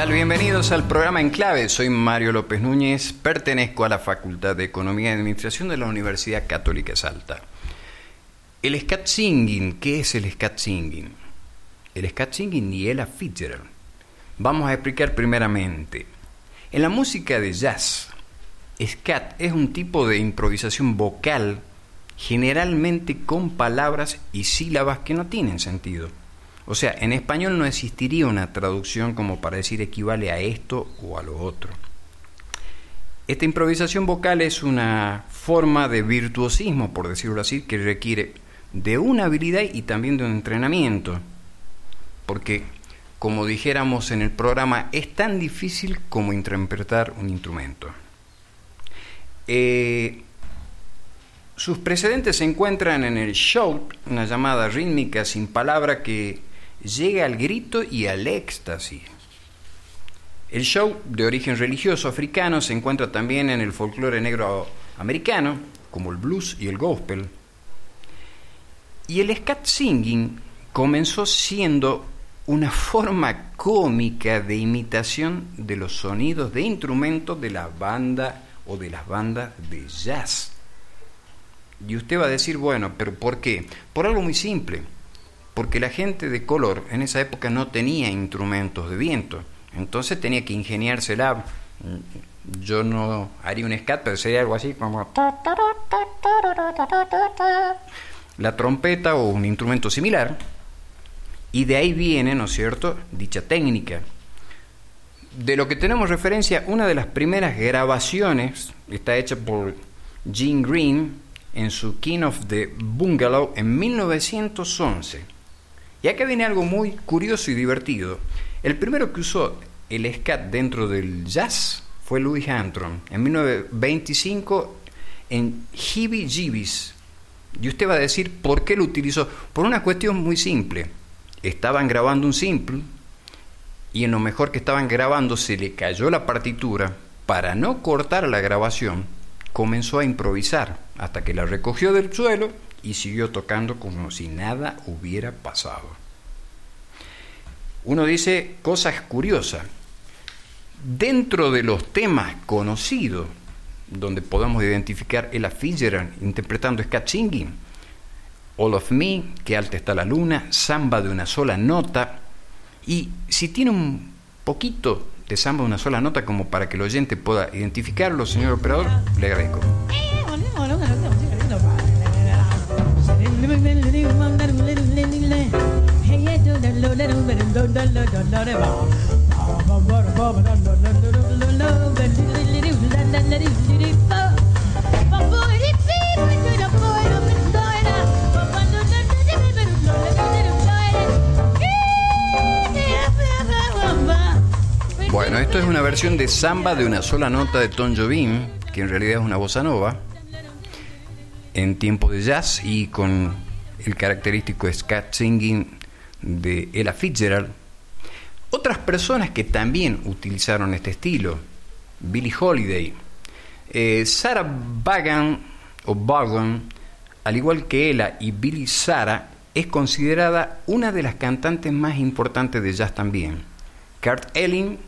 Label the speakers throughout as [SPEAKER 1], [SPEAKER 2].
[SPEAKER 1] tal? Bienvenidos al programa En Clave. Soy Mario López Núñez, pertenezco a la Facultad de Economía y Administración de la Universidad Católica Salta. El scat singing, ¿qué es el scat singing? El scat singing y Ella Fitzgerald. Vamos a explicar primeramente. En la música de jazz, scat es un tipo de improvisación vocal generalmente con palabras y sílabas que no tienen sentido. O sea, en español no existiría una traducción como para decir equivale a esto o a lo otro. Esta improvisación vocal es una forma de virtuosismo, por decirlo así, que requiere de una habilidad y también de un entrenamiento. Porque, como dijéramos en el programa, es tan difícil como interpretar un instrumento. Eh, sus precedentes se encuentran en el show, una llamada rítmica sin palabra que llega al grito y al éxtasis. El show, de origen religioso africano, se encuentra también en el folclore negro americano, como el blues y el gospel. Y el scat singing comenzó siendo una forma cómica de imitación de los sonidos de instrumentos de la banda o de las bandas de jazz. Y usted va a decir, bueno, pero ¿por qué? Por algo muy simple porque la gente de color en esa época no tenía instrumentos de viento, entonces tenía que ingeniársela. Yo no haría un scat, sería algo así como la trompeta o un instrumento similar, y de ahí viene, ¿no es cierto?, dicha técnica. De lo que tenemos referencia, una de las primeras grabaciones está hecha por Gene Green en su King of the Bungalow en 1911 y acá viene algo muy curioso y divertido. El primero que usó el scat dentro del jazz fue Louis Armstrong en 1925 en Hibby Jeebies. Y usted va a decir por qué lo utilizó. Por una cuestión muy simple. Estaban grabando un simple y en lo mejor que estaban grabando se le cayó la partitura. Para no cortar la grabación, comenzó a improvisar hasta que la recogió del suelo y siguió tocando como si nada hubiera pasado. Uno dice cosas curiosas. Dentro de los temas conocidos, donde podemos identificar Ella Fitzgerald interpretando Scat Singing, All of Me, que alta está la luna, samba de una sola nota, y si tiene un poquito de samba de una sola nota como para que el oyente pueda identificarlo, señor operador, le agradezco. Bueno, esto es una versión de samba de una sola nota de Tom Jobim, que en realidad es una bossa nova, en tiempo de jazz y con el característico scat singing de Ella Fitzgerald, otras personas que también utilizaron este estilo, Billie Holiday, eh, Sarah Vaughan o Vaughan, al igual que ella y Billie Sarah, es considerada una de las cantantes más importantes de jazz también. Kurt Elling,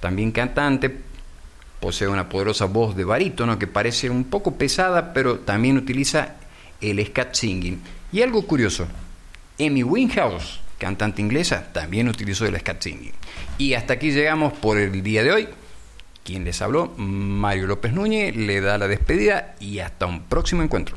[SPEAKER 1] también cantante, posee una poderosa voz de barítono que parece un poco pesada, pero también utiliza el scat singing. Y algo curioso, Amy Winehouse cantante inglesa, también utilizó el scat singing. Y hasta aquí llegamos por el día de hoy. Quien les habló, Mario López Núñez, le da la despedida y hasta un próximo encuentro.